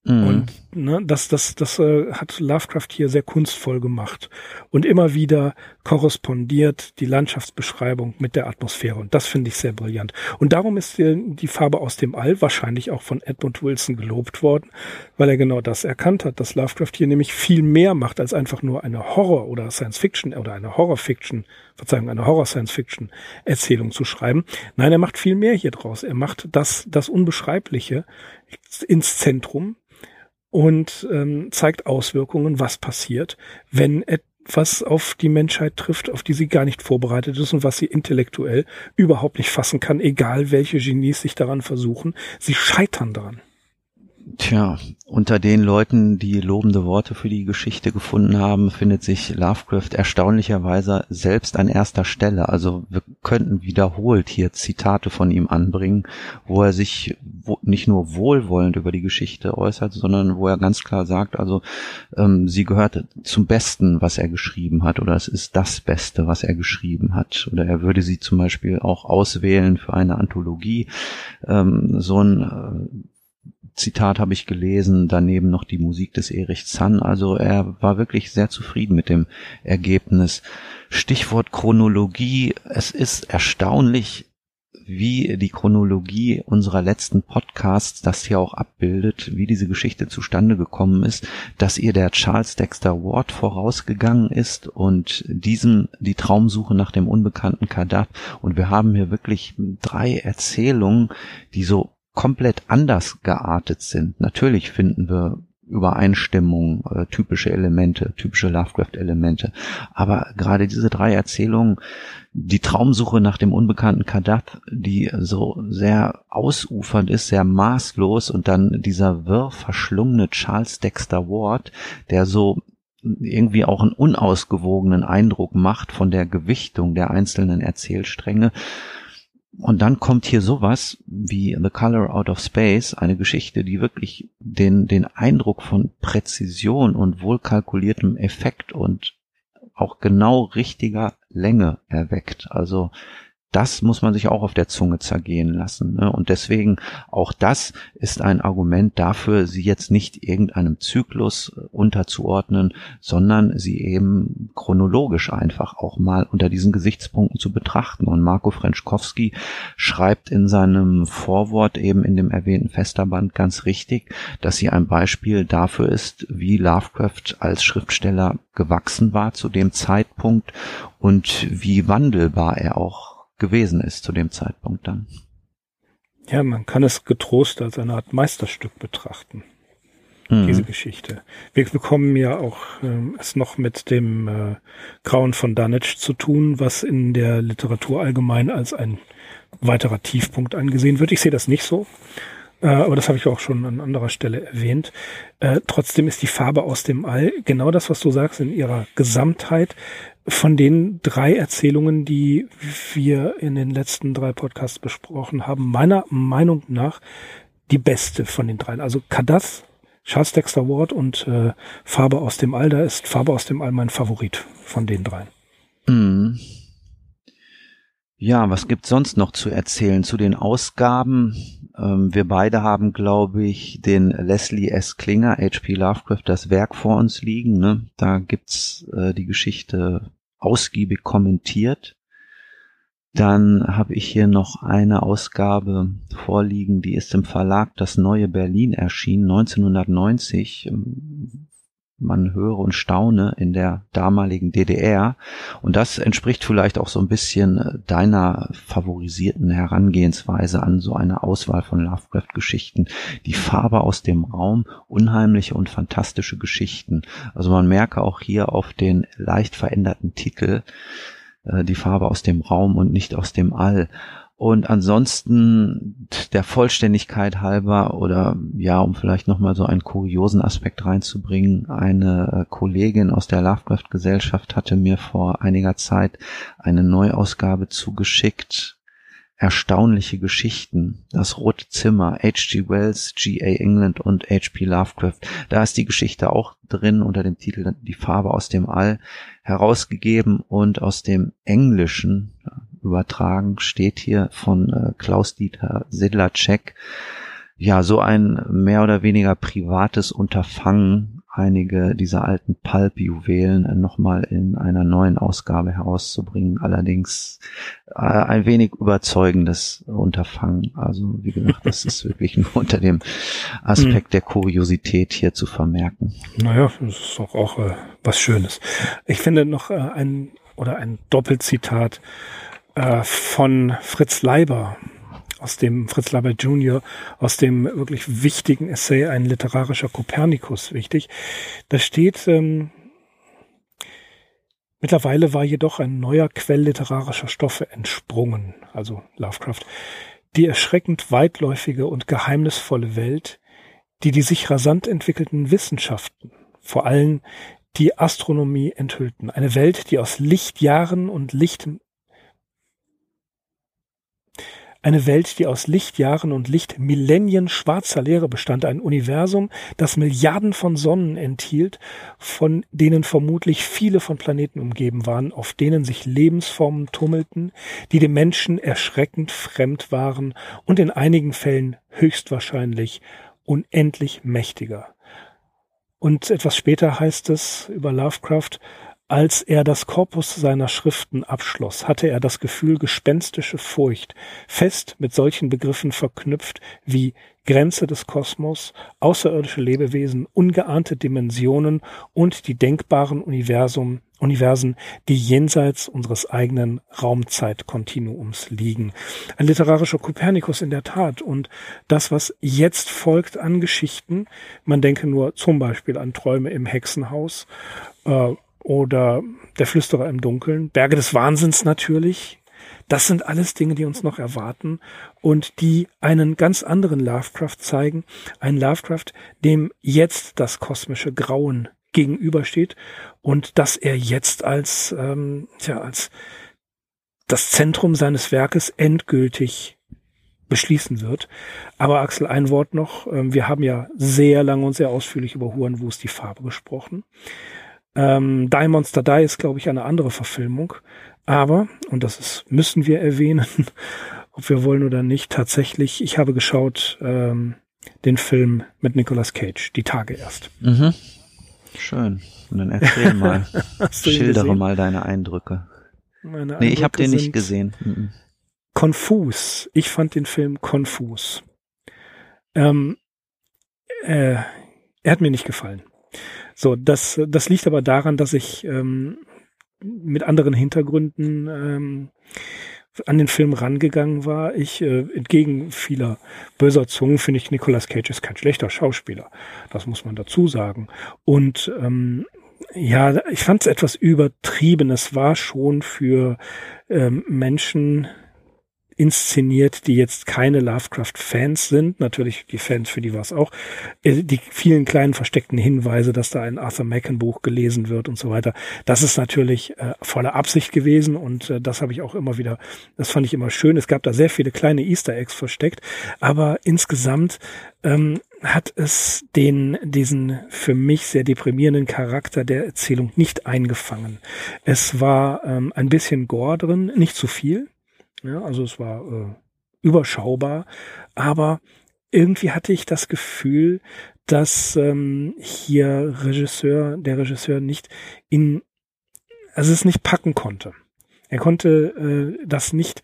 Mhm. Und ne, das, das, das äh, hat Lovecraft hier sehr kunstvoll gemacht. Und immer wieder korrespondiert die Landschaftsbeschreibung mit der Atmosphäre. Und das finde ich sehr brillant. Und darum ist die, die Farbe aus dem All wahrscheinlich auch von Edmund Wilson gelobt worden, weil er genau das erkannt hat, dass Lovecraft hier nämlich viel mehr macht, als einfach nur eine Horror- oder Science-Fiction oder eine Horror-Fiction, Verzeihung, eine Horror-Science-Fiction-Erzählung zu schreiben. Nein, er macht viel mehr hier draus. Er macht das, das Unbeschreibliche ins Zentrum und ähm, zeigt Auswirkungen, was passiert, wenn etwas auf die Menschheit trifft, auf die sie gar nicht vorbereitet ist und was sie intellektuell überhaupt nicht fassen kann, egal welche Genies sich daran versuchen. Sie scheitern daran. Tja, unter den Leuten, die lobende Worte für die Geschichte gefunden haben, findet sich Lovecraft erstaunlicherweise selbst an erster Stelle. Also wir könnten wiederholt hier Zitate von ihm anbringen, wo er sich nicht nur wohlwollend über die Geschichte äußert, sondern wo er ganz klar sagt, also ähm, sie gehört zum Besten, was er geschrieben hat, oder es ist das Beste, was er geschrieben hat. Oder er würde sie zum Beispiel auch auswählen für eine Anthologie. Ähm, so ein äh, Zitat habe ich gelesen, daneben noch die Musik des Erich Zann. Also er war wirklich sehr zufrieden mit dem Ergebnis. Stichwort Chronologie. Es ist erstaunlich, wie die Chronologie unserer letzten Podcasts das hier auch abbildet, wie diese Geschichte zustande gekommen ist, dass ihr der Charles Dexter Ward vorausgegangen ist und diesem die Traumsuche nach dem unbekannten Kadaf. Und wir haben hier wirklich drei Erzählungen, die so komplett anders geartet sind. Natürlich finden wir Übereinstimmung, äh, typische Elemente, typische Lovecraft-Elemente. Aber gerade diese drei Erzählungen, die Traumsuche nach dem unbekannten Kadat, die so sehr ausufernd ist, sehr maßlos und dann dieser wirr verschlungene Charles Dexter Ward, der so irgendwie auch einen unausgewogenen Eindruck macht von der Gewichtung der einzelnen Erzählstränge, und dann kommt hier sowas wie The Color Out of Space, eine Geschichte, die wirklich den, den Eindruck von Präzision und wohlkalkuliertem Effekt und auch genau richtiger Länge erweckt. Also das muss man sich auch auf der Zunge zergehen lassen. Ne? Und deswegen auch das ist ein Argument dafür, sie jetzt nicht irgendeinem Zyklus äh, unterzuordnen, sondern sie eben chronologisch einfach auch mal unter diesen Gesichtspunkten zu betrachten. Und Marco Frenschkowski schreibt in seinem Vorwort eben in dem erwähnten Festerband ganz richtig, dass sie ein Beispiel dafür ist, wie Lovecraft als Schriftsteller gewachsen war zu dem Zeitpunkt und wie wandelbar er auch gewesen ist zu dem Zeitpunkt dann. Ja, man kann es getrost als eine Art Meisterstück betrachten, mhm. diese Geschichte. Wir bekommen ja auch äh, es noch mit dem äh, Grauen von Dunwich zu tun, was in der Literatur allgemein als ein weiterer Tiefpunkt angesehen wird. Ich sehe das nicht so. Äh, aber das habe ich auch schon an anderer Stelle erwähnt. Äh, trotzdem ist die Farbe aus dem All genau das, was du sagst, in ihrer Gesamtheit von den drei Erzählungen, die wir in den letzten drei Podcasts besprochen haben, meiner Meinung nach die beste von den dreien. Also Kadath, Charles Dexter Ward und äh, Farbe aus dem All, da ist Farbe aus dem All mein Favorit von den dreien. Mm. Ja, was gibt's sonst noch zu erzählen zu den Ausgaben? Ähm, wir beide haben, glaube ich, den Leslie S. Klinger, H.P. Lovecraft, das Werk vor uns liegen. Ne? Da gibt's äh, die Geschichte ausgiebig kommentiert. Dann habe ich hier noch eine Ausgabe vorliegen, die ist im Verlag Das Neue Berlin erschienen, 1990 man höre und staune in der damaligen DDR. Und das entspricht vielleicht auch so ein bisschen äh, deiner favorisierten Herangehensweise an so eine Auswahl von Lovecraft-Geschichten. Die Farbe aus dem Raum, unheimliche und fantastische Geschichten. Also man merke auch hier auf den leicht veränderten Titel, äh, die Farbe aus dem Raum und nicht aus dem All. Und ansonsten der Vollständigkeit halber oder ja, um vielleicht nochmal so einen kuriosen Aspekt reinzubringen, eine äh, Kollegin aus der Lovecraft-Gesellschaft hatte mir vor einiger Zeit eine Neuausgabe zugeschickt. Erstaunliche Geschichten. Das Rote Zimmer, H.G. Wells, G.A. England und H.P. Lovecraft. Da ist die Geschichte auch drin unter dem Titel Die Farbe aus dem All herausgegeben und aus dem Englischen übertragen, steht hier von äh, Klaus-Dieter Sedlacek. Ja, so ein mehr oder weniger privates Unterfangen, einige dieser alten Pulp-Juwelen nochmal in einer neuen Ausgabe herauszubringen. Allerdings äh, ein wenig überzeugendes Unterfangen. Also wie gesagt, das ist wirklich nur unter dem Aspekt hm. der Kuriosität hier zu vermerken. Naja, das ist auch, auch äh, was Schönes. Ich finde noch äh, ein oder ein Doppelzitat äh, von Fritz Leiber, aus dem Fritz Leiber Jr., aus dem wirklich wichtigen Essay Ein literarischer Kopernikus wichtig. Da steht, ähm, mittlerweile war jedoch ein neuer Quell literarischer Stoffe entsprungen, also Lovecraft. Die erschreckend weitläufige und geheimnisvolle Welt, die die sich rasant entwickelnden Wissenschaften, vor allem die Astronomie enthüllten. Eine Welt, die aus Lichtjahren und Licht eine Welt, die aus Lichtjahren und Lichtmillennien schwarzer Leere bestand, ein Universum, das Milliarden von Sonnen enthielt, von denen vermutlich viele von Planeten umgeben waren, auf denen sich Lebensformen tummelten, die dem Menschen erschreckend fremd waren und in einigen Fällen höchstwahrscheinlich unendlich mächtiger. Und etwas später heißt es über Lovecraft, als er das Korpus seiner Schriften abschloss, hatte er das Gefühl gespenstische Furcht, fest mit solchen Begriffen verknüpft wie Grenze des Kosmos, außerirdische Lebewesen, ungeahnte Dimensionen und die denkbaren Universum, Universen, die jenseits unseres eigenen Raumzeitkontinuums liegen. Ein literarischer Kopernikus in der Tat. Und das, was jetzt folgt an Geschichten, man denke nur zum Beispiel an Träume im Hexenhaus, äh, oder Der Flüsterer im Dunkeln, Berge des Wahnsinns natürlich. Das sind alles Dinge, die uns noch erwarten und die einen ganz anderen Lovecraft zeigen. Ein Lovecraft, dem jetzt das kosmische Grauen gegenübersteht und dass er jetzt als, ähm, tja, als das Zentrum seines Werkes endgültig beschließen wird. Aber Axel, ein Wort noch. Ähm, wir haben ja sehr lange und sehr ausführlich über Huan Wus die Farbe gesprochen. Ähm, Die Monster Die ist, glaube ich, eine andere Verfilmung. Aber, und das ist, müssen wir erwähnen, ob wir wollen oder nicht, tatsächlich, ich habe geschaut ähm, den Film mit Nicolas Cage, die Tage erst. Mhm. Schön. Und dann erzähl mal, schildere mal deine Eindrücke. Meine nee, ich habe den nicht gesehen. Mhm. Konfus. Ich fand den Film konfus. Ähm, äh, er hat mir nicht gefallen. So, das, das liegt aber daran, dass ich ähm, mit anderen Hintergründen ähm, an den Film rangegangen war. Ich, äh, entgegen vieler böser Zungen, finde ich, Nicolas Cage ist kein schlechter Schauspieler. Das muss man dazu sagen. Und ähm, ja, ich fand es etwas übertrieben. Es war schon für ähm, Menschen, inszeniert, die jetzt keine Lovecraft-Fans sind. Natürlich die Fans, für die war es auch. Äh, die vielen kleinen versteckten Hinweise, dass da ein Arthur Machen Buch gelesen wird und so weiter. Das ist natürlich äh, voller Absicht gewesen und äh, das habe ich auch immer wieder, das fand ich immer schön. Es gab da sehr viele kleine Easter Eggs versteckt, aber insgesamt ähm, hat es den, diesen für mich sehr deprimierenden Charakter der Erzählung nicht eingefangen. Es war ähm, ein bisschen Gore drin, nicht zu viel. Ja, also es war äh, überschaubar, aber irgendwie hatte ich das Gefühl, dass ähm, hier Regisseur, der Regisseur nicht in, also es nicht packen konnte. Er konnte äh, das nicht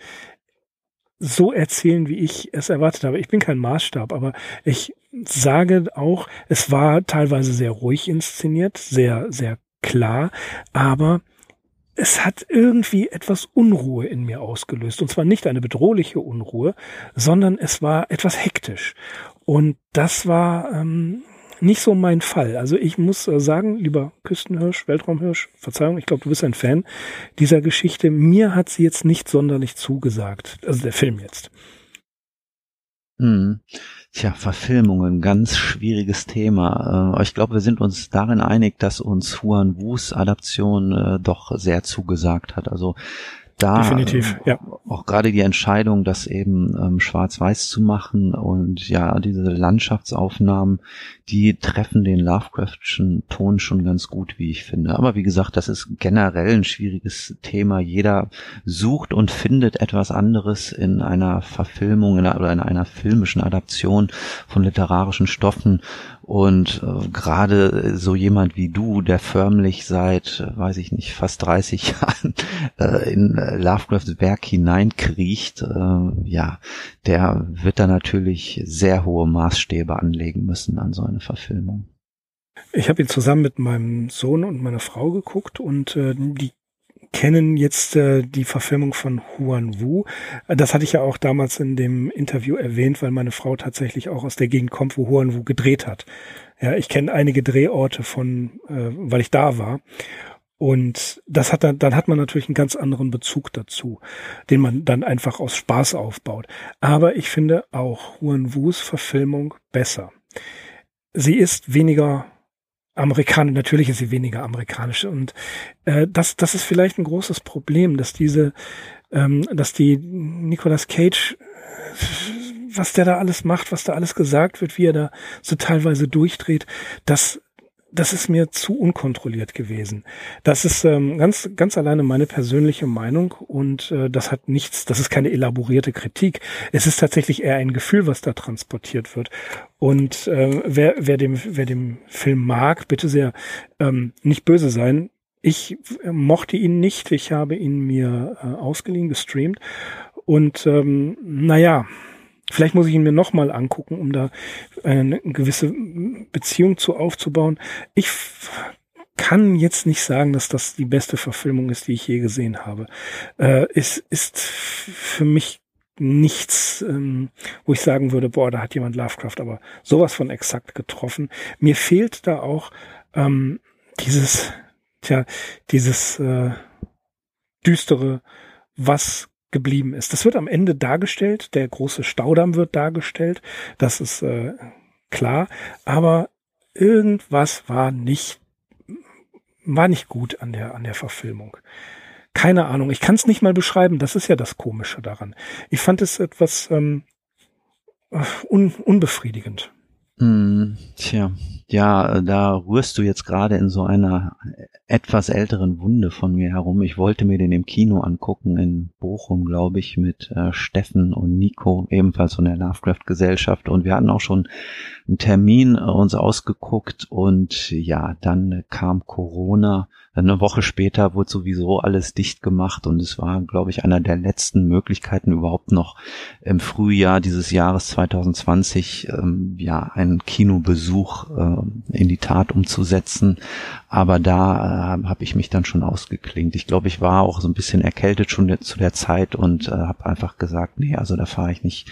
so erzählen, wie ich es erwartet habe. Ich bin kein Maßstab, aber ich sage auch, es war teilweise sehr ruhig inszeniert, sehr, sehr klar, aber es hat irgendwie etwas Unruhe in mir ausgelöst. Und zwar nicht eine bedrohliche Unruhe, sondern es war etwas hektisch. Und das war ähm, nicht so mein Fall. Also ich muss äh, sagen, lieber Küstenhirsch, Weltraumhirsch, Verzeihung, ich glaube, du bist ein Fan dieser Geschichte. Mir hat sie jetzt nicht sonderlich zugesagt. Also der Film jetzt. Hm. Tja, Verfilmungen, ganz schwieriges Thema. Äh, ich glaube, wir sind uns darin einig, dass uns Huan Wus Adaption äh, doch sehr zugesagt hat. Also da Definitiv, ja. auch gerade die Entscheidung, das eben ähm, schwarz-weiß zu machen und ja, diese Landschaftsaufnahmen, die treffen den Lovecraftschen Ton schon ganz gut, wie ich finde. Aber wie gesagt, das ist generell ein schwieriges Thema. Jeder sucht und findet etwas anderes in einer Verfilmung in einer, oder in einer filmischen Adaption von literarischen Stoffen. Und äh, gerade so jemand wie du, der förmlich seit, äh, weiß ich nicht, fast 30 Jahren äh, in äh, Lovecrafts Werk hineinkriecht, äh, ja, der wird da natürlich sehr hohe Maßstäbe anlegen müssen an so eine Verfilmung. Ich habe ihn zusammen mit meinem Sohn und meiner Frau geguckt und äh, die kennen jetzt äh, die Verfilmung von Huan Wu. Das hatte ich ja auch damals in dem Interview erwähnt, weil meine Frau tatsächlich auch aus der Gegend kommt, wo Huan Wu gedreht hat. Ja, ich kenne einige Drehorte von, äh, weil ich da war. Und das hat dann, dann hat man natürlich einen ganz anderen Bezug dazu, den man dann einfach aus Spaß aufbaut. Aber ich finde auch Huan Wus Verfilmung besser. Sie ist weniger amerikanisch, natürlich ist sie weniger amerikanisch. Und äh, das, das ist vielleicht ein großes Problem, dass diese, ähm, dass die Nicolas Cage, was der da alles macht, was da alles gesagt wird, wie er da so teilweise durchdreht, das das ist mir zu unkontrolliert gewesen. Das ist ähm, ganz, ganz alleine meine persönliche Meinung und äh, das hat nichts, das ist keine elaborierte Kritik. Es ist tatsächlich eher ein Gefühl, was da transportiert wird. Und äh, wer, wer, dem, wer dem Film mag, bitte sehr ähm, nicht böse sein. Ich äh, mochte ihn nicht, ich habe ihn mir äh, ausgeliehen, gestreamt. Und ähm, naja, Vielleicht muss ich ihn mir nochmal angucken, um da eine gewisse Beziehung zu aufzubauen. Ich kann jetzt nicht sagen, dass das die beste Verfilmung ist, die ich je gesehen habe. Äh, es ist für mich nichts, ähm, wo ich sagen würde, boah, da hat jemand Lovecraft aber sowas von exakt getroffen. Mir fehlt da auch ähm, dieses, tja, dieses äh, düstere, was geblieben ist. Das wird am Ende dargestellt, der große Staudamm wird dargestellt, das ist äh, klar, aber irgendwas war nicht war nicht gut an der an der Verfilmung. Keine Ahnung, ich kann es nicht mal beschreiben, das ist ja das komische daran. Ich fand es etwas ähm, un, unbefriedigend. Hm, tja, ja, da rührst du jetzt gerade in so einer etwas älteren Wunde von mir herum. Ich wollte mir den im Kino angucken in Bochum, glaube ich, mit äh, Steffen und Nico, ebenfalls von der Lovecraft Gesellschaft. Und wir hatten auch schon einen Termin äh, uns ausgeguckt und ja, dann kam Corona eine Woche später wurde sowieso alles dicht gemacht und es war, glaube ich, einer der letzten Möglichkeiten überhaupt noch im Frühjahr dieses Jahres 2020 ähm, ja einen Kinobesuch äh, in die Tat umzusetzen. Aber da äh, habe ich mich dann schon ausgeklingt. Ich glaube, ich war auch so ein bisschen erkältet schon zu der Zeit und äh, habe einfach gesagt, nee, also da fahre ich nicht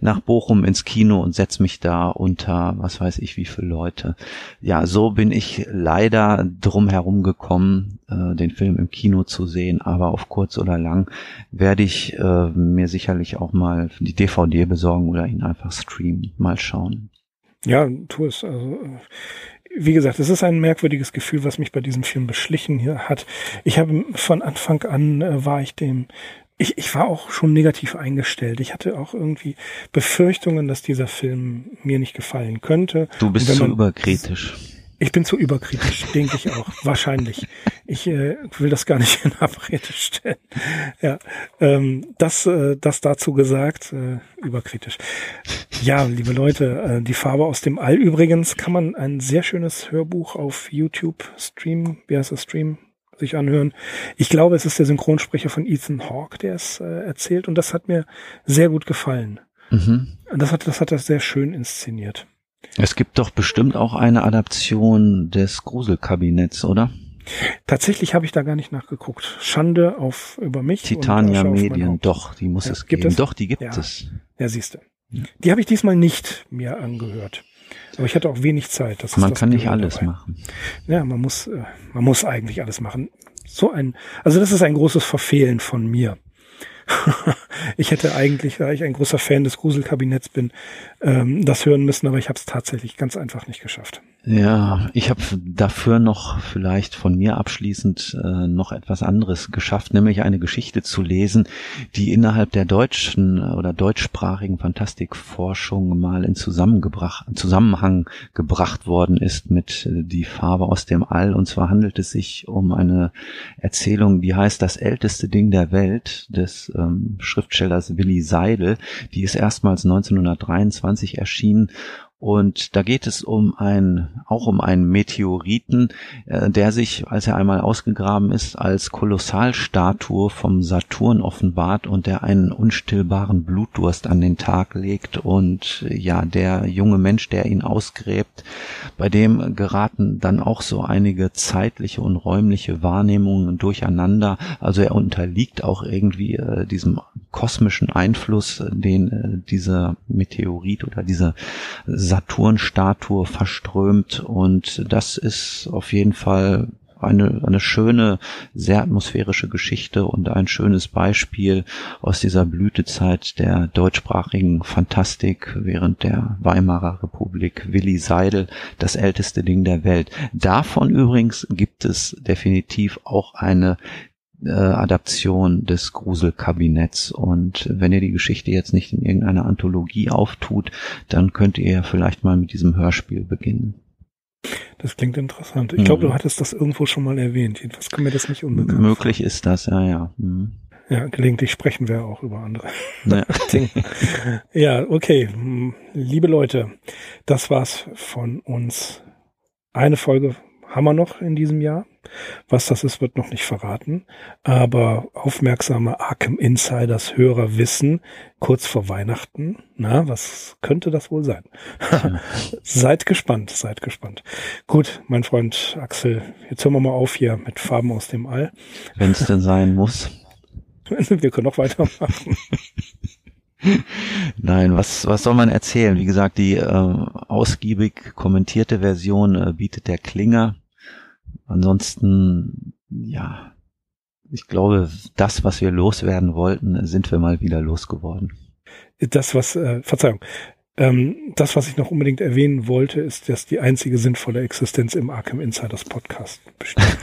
nach Bochum ins Kino und setz mich da unter, was weiß ich, wie viele Leute. Ja, so bin ich leider drum herum gekommen, äh, den Film im Kino zu sehen. Aber auf kurz oder lang werde ich äh, mir sicherlich auch mal die DVD besorgen oder ihn einfach streamen. Mal schauen. Ja, tu es. Also wie gesagt, es ist ein merkwürdiges Gefühl, was mich bei diesem Film beschlichen hier hat. Ich habe von Anfang an äh, war ich dem ich, ich war auch schon negativ eingestellt. Ich hatte auch irgendwie Befürchtungen, dass dieser Film mir nicht gefallen könnte. Du bist zu überkritisch. Ich bin zu überkritisch, denke ich auch. Wahrscheinlich. Ich äh, will das gar nicht in Abrede stellen. Ja, ähm, das, äh, das dazu gesagt, äh, überkritisch. Ja, liebe Leute, äh, die Farbe aus dem All. Übrigens kann man ein sehr schönes Hörbuch auf YouTube streamen. Wie heißt das Stream? sich anhören. Ich glaube, es ist der Synchronsprecher von Ethan Hawke, der es äh, erzählt und das hat mir sehr gut gefallen. Mhm. Das hat das hat er sehr schön inszeniert. Es gibt doch bestimmt auch eine Adaption des Gruselkabinetts, oder? Tatsächlich habe ich da gar nicht nachgeguckt. Schande auf über mich. Titania Medien, doch, die muss ja, es gibt geben. Es? Doch, die gibt ja. es. Ja, siehst du. Die habe ich diesmal nicht mir angehört. Aber ich hatte auch wenig Zeit. Das man kann nicht alles dabei. machen. Ja, man muss, äh, man muss eigentlich alles machen. So ein, also das ist ein großes Verfehlen von mir. ich hätte eigentlich, da ich ein großer Fan des Gruselkabinetts bin, ähm, das hören müssen, aber ich habe es tatsächlich ganz einfach nicht geschafft. Ja, ich habe dafür noch vielleicht von mir abschließend äh, noch etwas anderes geschafft, nämlich eine Geschichte zu lesen, die innerhalb der deutschen oder deutschsprachigen Fantastikforschung mal in Zusammenhang gebracht worden ist mit äh, Die Farbe aus dem All. Und zwar handelt es sich um eine Erzählung, die heißt Das älteste Ding der Welt des ähm, Schriftstellers Willi Seidel. Die ist erstmals 1923 erschienen und da geht es um ein, auch um einen Meteoriten, äh, der sich, als er einmal ausgegraben ist, als Kolossalstatue vom Saturn offenbart und der einen unstillbaren Blutdurst an den Tag legt. Und ja, der junge Mensch, der ihn ausgräbt, bei dem geraten dann auch so einige zeitliche und räumliche Wahrnehmungen durcheinander. Also er unterliegt auch irgendwie äh, diesem kosmischen Einfluss, den äh, dieser Meteorit oder diese Saturnstatue verströmt und das ist auf jeden Fall eine, eine schöne, sehr atmosphärische Geschichte und ein schönes Beispiel aus dieser Blütezeit der deutschsprachigen Fantastik während der Weimarer Republik. Willi Seidel, das älteste Ding der Welt. Davon übrigens gibt es definitiv auch eine äh, Adaption des Gruselkabinetts. Und wenn ihr die Geschichte jetzt nicht in irgendeiner Anthologie auftut, dann könnt ihr vielleicht mal mit diesem Hörspiel beginnen. Das klingt interessant. Ich glaube, mhm. du hattest das irgendwo schon mal erwähnt. Jedenfalls kann mir das nicht unbekannt Möglich ist das, ja, ja. Mhm. Ja, gelegentlich sprechen wir auch über andere ja. Dinge. Ja, okay. Liebe Leute, das war's von uns. Eine Folge haben wir noch in diesem Jahr. Was das ist, wird noch nicht verraten. Aber aufmerksame Arkham Insiders Hörer wissen, kurz vor Weihnachten, na, was könnte das wohl sein? seid gespannt, seid gespannt. Gut, mein Freund Axel, jetzt hören wir mal auf hier mit Farben aus dem All. Wenn es denn sein muss. wir können noch weitermachen. Nein, was, was soll man erzählen? Wie gesagt, die äh, ausgiebig kommentierte Version äh, bietet der Klinger. Ansonsten, ja, ich glaube, das, was wir loswerden wollten, sind wir mal wieder losgeworden. Das, was, äh, Verzeihung, ähm, das, was ich noch unbedingt erwähnen wollte, ist, dass die einzige sinnvolle Existenz im Arkham Insiders Podcast besteht.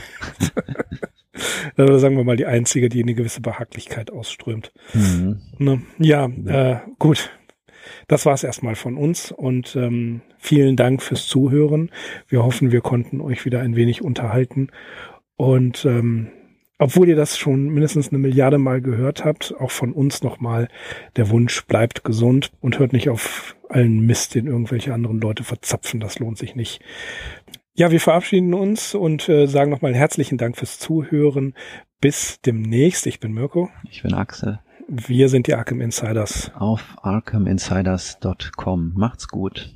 Oder sagen wir mal die einzige, die eine gewisse Behaglichkeit ausströmt. Mhm. Ne? Ja, ja. Äh, gut. Das war es erstmal von uns und ähm, vielen Dank fürs Zuhören. Wir hoffen, wir konnten euch wieder ein wenig unterhalten. Und ähm, obwohl ihr das schon mindestens eine Milliarde Mal gehört habt, auch von uns nochmal der Wunsch, bleibt gesund und hört nicht auf allen Mist, den irgendwelche anderen Leute verzapfen. Das lohnt sich nicht. Ja, wir verabschieden uns und äh, sagen nochmal herzlichen Dank fürs Zuhören. Bis demnächst. Ich bin Mirko. Ich bin Axel. Wir sind die Arkham Insiders. Auf arkhaminsiders.com. Macht's gut.